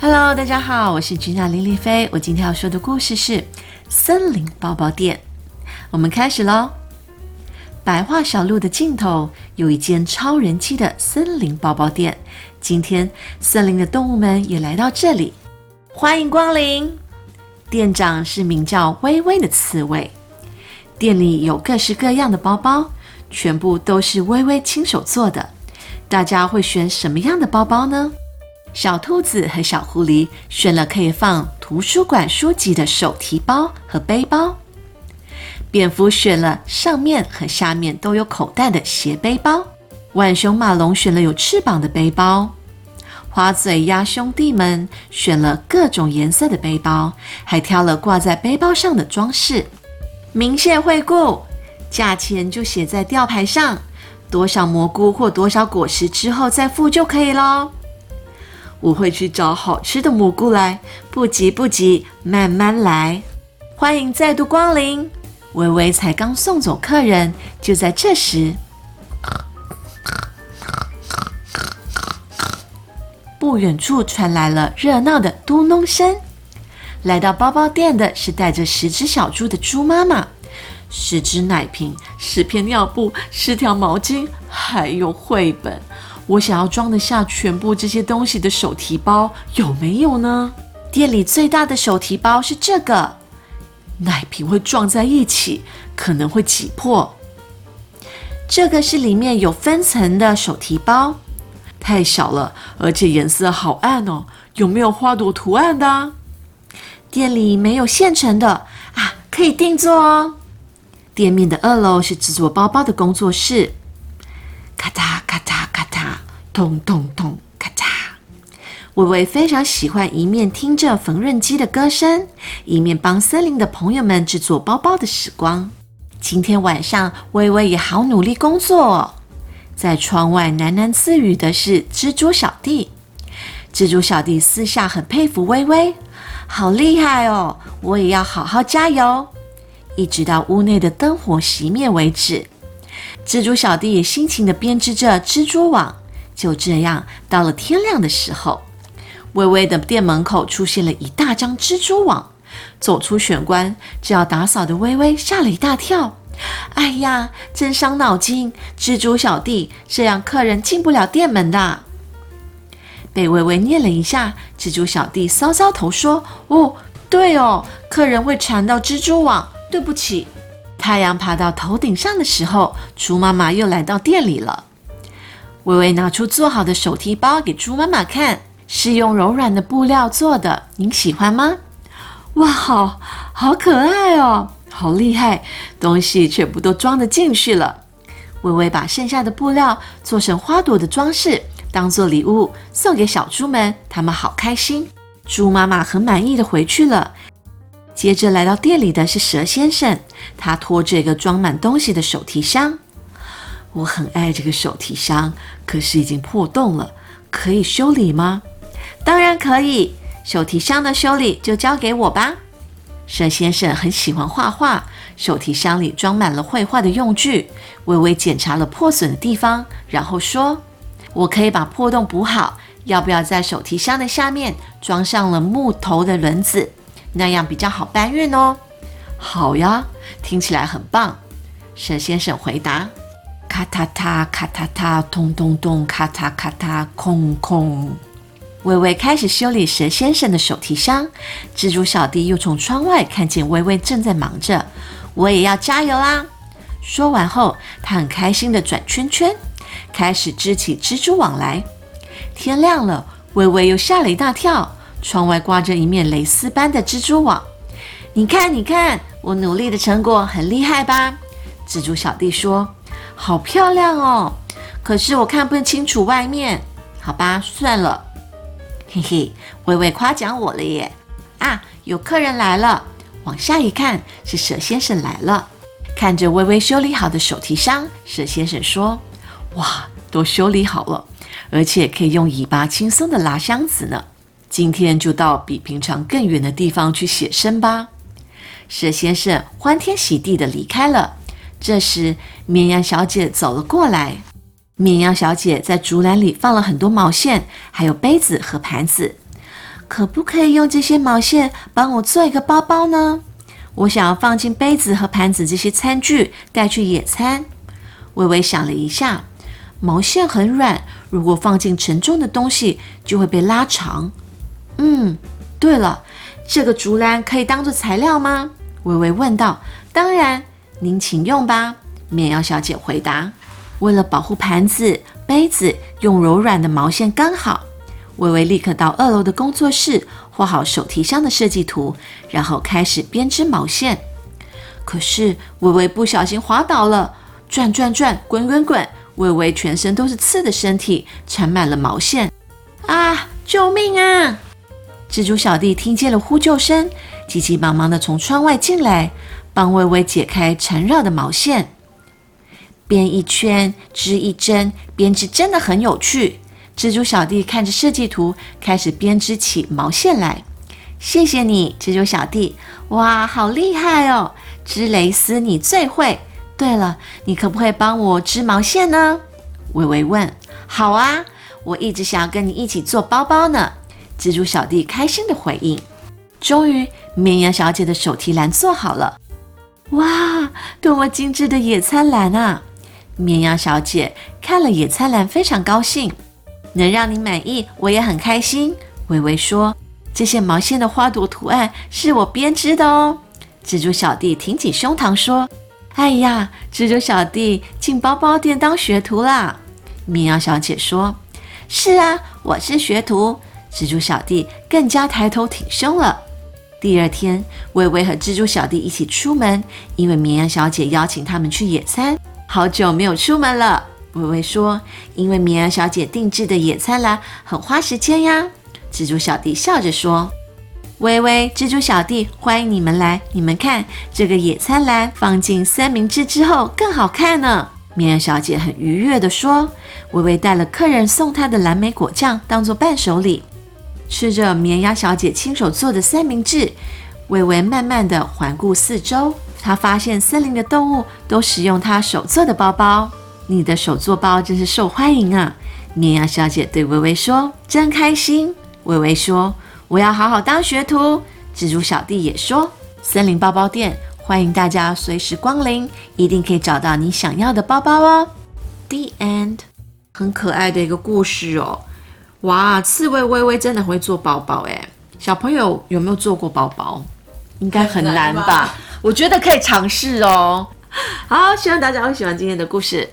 Hello，大家好，我是君娜林丽菲。我今天要说的故事是《森林包包店》。我们开始喽。白桦小路的尽头有一间超人气的森林包包店。今天森林的动物们也来到这里，欢迎光临。店长是名叫微微的刺猬。店里有各式各样的包包，全部都是微微亲手做的。大家会选什么样的包包呢？小兔子和小狐狸选了可以放图书馆书籍的手提包和背包。蝙蝠选了上面和下面都有口袋的斜背包。浣熊马龙选了有翅膀的背包。花嘴鸭兄弟们选了各种颜色的背包，还挑了挂在背包上的装饰。明谢惠顾，价钱就写在吊牌上，多少蘑菇或多少果实之后再付就可以喽。我会去找好吃的蘑菇来，不急不急，慢慢来。欢迎再度光临。微微才刚送走客人，就在这时，不远处传来了热闹的嘟哝声。来到包包店的是带着十只小猪的猪妈妈，十只奶瓶，十片尿布，十条毛巾，还有绘本。我想要装得下全部这些东西的手提包有没有呢？店里最大的手提包是这个，奶瓶会撞在一起，可能会挤破。这个是里面有分层的手提包，太小了，而且颜色好暗哦。有没有花朵图案的？店里没有现成的啊，可以定做哦。店面的二楼是制作包包的工作室，咔嗒咔嗒。咚咚咚，咔嚓！微微非常喜欢一面听着缝纫机的歌声，一面帮森林的朋友们制作包包的时光。今天晚上，微微也好努力工作哦。在窗外喃喃自语的是蜘蛛小弟。蜘蛛小弟私下很佩服微微，好厉害哦！我也要好好加油，一直到屋内的灯火熄灭为止。蜘蛛小弟也辛勤的编织着蜘蛛网。就这样，到了天亮的时候，微微的店门口出现了一大张蜘蛛网。走出玄关就要打扫的微微吓了一大跳。哎呀，真伤脑筋！蜘蛛小弟，这样客人进不了店门的。被微微念了一下，蜘蛛小弟搔搔头说：“哦，对哦，客人会缠到蜘蛛网，对不起。”太阳爬到头顶上的时候，猪妈妈又来到店里了。微微拿出做好的手提包给猪妈妈看，是用柔软的布料做的，您喜欢吗？哇，好好可爱哦，好厉害，东西全部都装得进去了。微微把剩下的布料做成花朵的装饰，当做礼物送给小猪们，他们好开心。猪妈妈很满意的回去了。接着来到店里的是蛇先生，他拖着一个装满东西的手提箱。我很爱这个手提箱，可是已经破洞了，可以修理吗？当然可以，手提箱的修理就交给我吧。蛇先生很喜欢画画，手提箱里装满了绘画的用具。微微检查了破损的地方，然后说：“我可以把破洞补好，要不要在手提箱的下面装上了木头的轮子，那样比较好搬运哦？”好呀，听起来很棒。蛇先生回答。咔嗒嗒，咔嗒嗒，咚咚咚，咔嗒咔嗒，空空。微微开始修理蛇先生的手提箱。蜘蛛小弟又从窗外看见微微正在忙着，我也要加油啦！说完后，他很开心的转圈圈，开始织起蜘蛛网来。天亮了，微微又吓了一大跳，窗外挂着一面蕾丝般的蜘蛛网。你看，你看，我努力的成果很厉害吧？蜘蛛小弟说。好漂亮哦！可是我看不清楚外面。好吧，算了。嘿嘿，微微夸奖我了耶！啊，有客人来了。往下一看，是蛇先生来了。看着微微修理好的手提箱，蛇先生说：“哇，都修理好了，而且可以用尾巴轻松的拉箱子呢。今天就到比平常更远的地方去写生吧。”蛇先生欢天喜地的离开了。这时，绵羊小姐走了过来。绵羊小姐在竹篮里放了很多毛线，还有杯子和盘子。可不可以用这些毛线帮我做一个包包呢？我想要放进杯子和盘子这些餐具，带去野餐。微微想了一下，毛线很软，如果放进沉重的东西，就会被拉长。嗯，对了，这个竹篮可以当做材料吗？微微问道。当然，您请用吧。绵羊小姐回答。为了保护盘子、杯子，用柔软的毛线刚好。微微立刻到二楼的工作室画好手提箱的设计图，然后开始编织毛线。可是微微不小心滑倒了，转转转，滚滚滚，微微全身都是刺的身体缠满了毛线。啊！救命啊！蜘蛛小弟听见了呼救声，急急忙忙的从窗外进来，帮微微解开缠绕的毛线。编一圈，织一针，编织真的很有趣。蜘蛛小弟看着设计图，开始编织起毛线来。谢谢你，蜘蛛小弟！哇，好厉害哦！织蕾丝你最会。对了，你可不可以帮我织毛线呢？微微问。好啊，我一直想要跟你一起做包包呢。蜘蛛小弟开心的回应。终于，绵羊小姐的手提篮做好了。哇，多么精致的野餐篮啊！绵羊小姐看了野餐篮，非常高兴。能让你满意，我也很开心。微微说：“这些毛线的花朵图案是我编织的哦。”蜘蛛小弟挺起胸膛说：“哎呀，蜘蛛小弟进包包店当学徒啦！”绵羊小姐说：“是啊，我是学徒。”蜘蛛小弟更加抬头挺胸了。第二天，微微和蜘蛛小弟一起出门，因为绵羊小姐邀请他们去野餐。好久没有出门了。微微说：“因为绵羊小姐定制的野餐篮很花时间呀。”蜘蛛小弟笑着说：“微微，蜘蛛小弟，欢迎你们来！你们看，这个野餐篮放进三明治之后更好看呢。”绵羊小姐很愉悦地说：“微微带了客人送她的蓝莓果酱当做伴手礼，吃着绵羊小姐亲手做的三明治，微微慢慢地环顾四周，他发现森林的动物都使用他手做的包包。”你的手作包真是受欢迎啊！绵羊小姐对微微说：“真开心。”微微说：“我要好好当学徒。”蜘蛛小弟也说：“森林包包店欢迎大家随时光临，一定可以找到你想要的包包哦。”The end，很可爱的一个故事哦。哇，刺猬微微真的会做包包哎！小朋友有没有做过包包？应该很难吧？我觉得可以尝试哦。好，希望大家会喜欢今天的故事。